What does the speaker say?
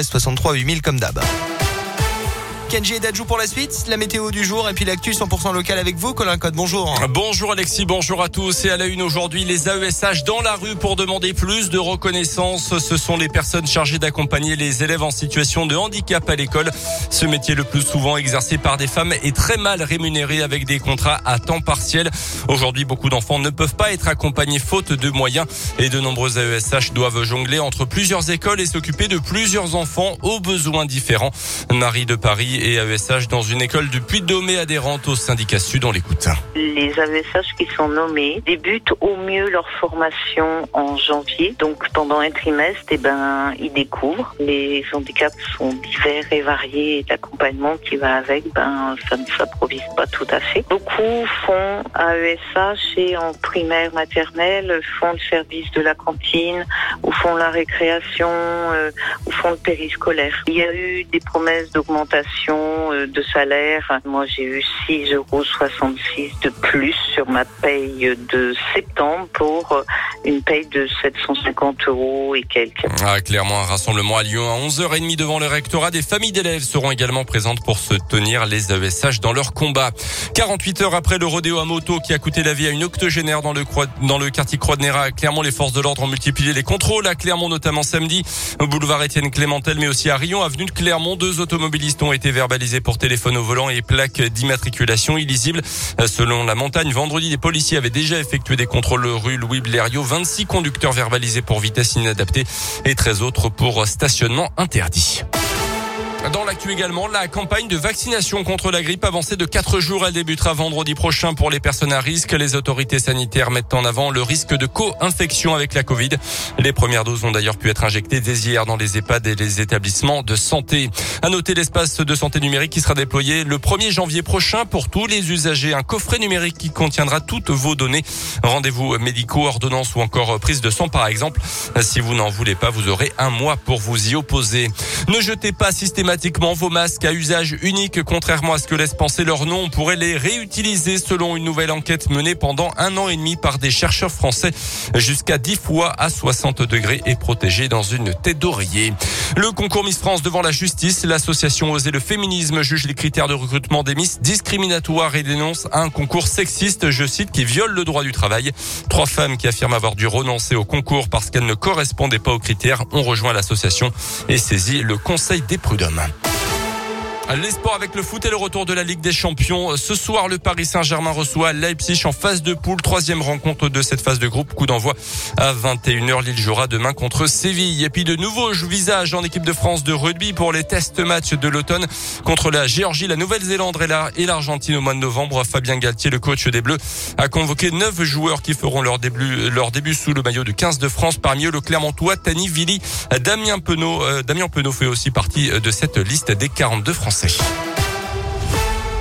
63 8000 comme d'hab. Kenji et Dajou pour la suite, la météo du jour et puis l'actu 100% local avec vous, Colin Code. Bonjour. Bonjour Alexis, bonjour à tous. Et à la une aujourd'hui, les AESH dans la rue pour demander plus de reconnaissance. Ce sont les personnes chargées d'accompagner les élèves en situation de handicap à l'école. Ce métier le plus souvent exercé par des femmes est très mal rémunéré avec des contrats à temps partiel. Aujourd'hui, beaucoup d'enfants ne peuvent pas être accompagnés faute de moyens et de nombreux AESH doivent jongler entre plusieurs écoles et s'occuper de plusieurs enfants aux besoins différents. Marie de Paris et AESH dans une école du Puy-de-Dôme adhérente au syndicat Sud. On l'écoute. Les AESH qui sont nommés débutent au mieux leur formation en janvier. Donc pendant un trimestre, eh ben, ils découvrent. Les handicaps sont divers et variés et l'accompagnement qui va avec, ben, ça ne s'improvise pas tout à fait. Beaucoup font AESH et en primaire maternelle font le service de la cantine ou font la récréation euh, ou font le périscolaire. Il y a eu des promesses d'augmentation euh, de salaire. Moi, j'ai eu 6,66 euros de plus sur ma paye de septembre pour euh, une paye de 750 euros et quelques. Ah, clairement, un rassemblement à Lyon à 11h30 devant le rectorat. Des familles d'élèves seront également présentes pour se tenir les AESH dans leur combat. 48 heures après le rodéo à moto qui a coûté la vie à une octogénaire dans le, dans le quartier Croix de Néra, clairement, les forces de l'ordre ont multiplié les contrôles à Clermont, notamment samedi, au boulevard Étienne Clémentel, mais aussi à Rion, avenue de Clermont. Deux automobilistes ont été verbalisés pour téléphone au volant et plaques d'immatriculation illisibles. Selon la montagne, vendredi, les policiers avaient déjà effectué des contrôles rue Louis Blériot. 26 conducteurs verbalisés pour vitesse inadaptée et 13 autres pour stationnement interdit. Dans l'actu également, la campagne de vaccination contre la grippe avancée de 4 jours. Elle débutera vendredi prochain pour les personnes à risque. Les autorités sanitaires mettent en avant le risque de co-infection avec la Covid. Les premières doses ont d'ailleurs pu être injectées dès hier dans les EHPAD et les établissements de santé. À noter l'espace de santé numérique qui sera déployé le 1er janvier prochain pour tous les usagers. Un coffret numérique qui contiendra toutes vos données. Rendez-vous médicaux, ordonnances ou encore prise de sang par exemple. Si vous n'en voulez pas, vous aurez un mois pour vous y opposer. Ne jetez pas systématiquement systématiquement vos masques à usage unique, contrairement à ce que laisse penser leur nom. On pourrait les réutiliser selon une nouvelle enquête menée pendant un an et demi par des chercheurs français jusqu'à 10 fois à 60 degrés et protégés dans une tête d'oreiller. Le concours Miss France devant la justice, l'association Oser le féminisme juge les critères de recrutement des Miss discriminatoires et dénonce un concours sexiste, je cite, qui viole le droit du travail. Trois femmes qui affirment avoir dû renoncer au concours parce qu'elles ne correspondaient pas aux critères ont rejoint l'association et saisi le conseil des prud'hommes. Les sports avec le foot et le retour de la Ligue des Champions. Ce soir, le Paris Saint-Germain reçoit Leipzig en phase de poule. Troisième rencontre de cette phase de groupe. Coup d'envoi à 21h. Lille jouera demain contre Séville. Et puis de nouveaux visages en équipe de France de rugby pour les tests matchs de l'automne contre la Géorgie, la Nouvelle-Zélande et l'Argentine au mois de novembre. Fabien Galtier, le coach des Bleus, a convoqué neuf joueurs qui feront leur début, leur début sous le maillot de 15 de France. Parmi eux, le Clermontois, Tani Vili, Damien Penaud. Euh, Damien Penaud fait aussi partie de cette liste des 42 Français. Leipzig.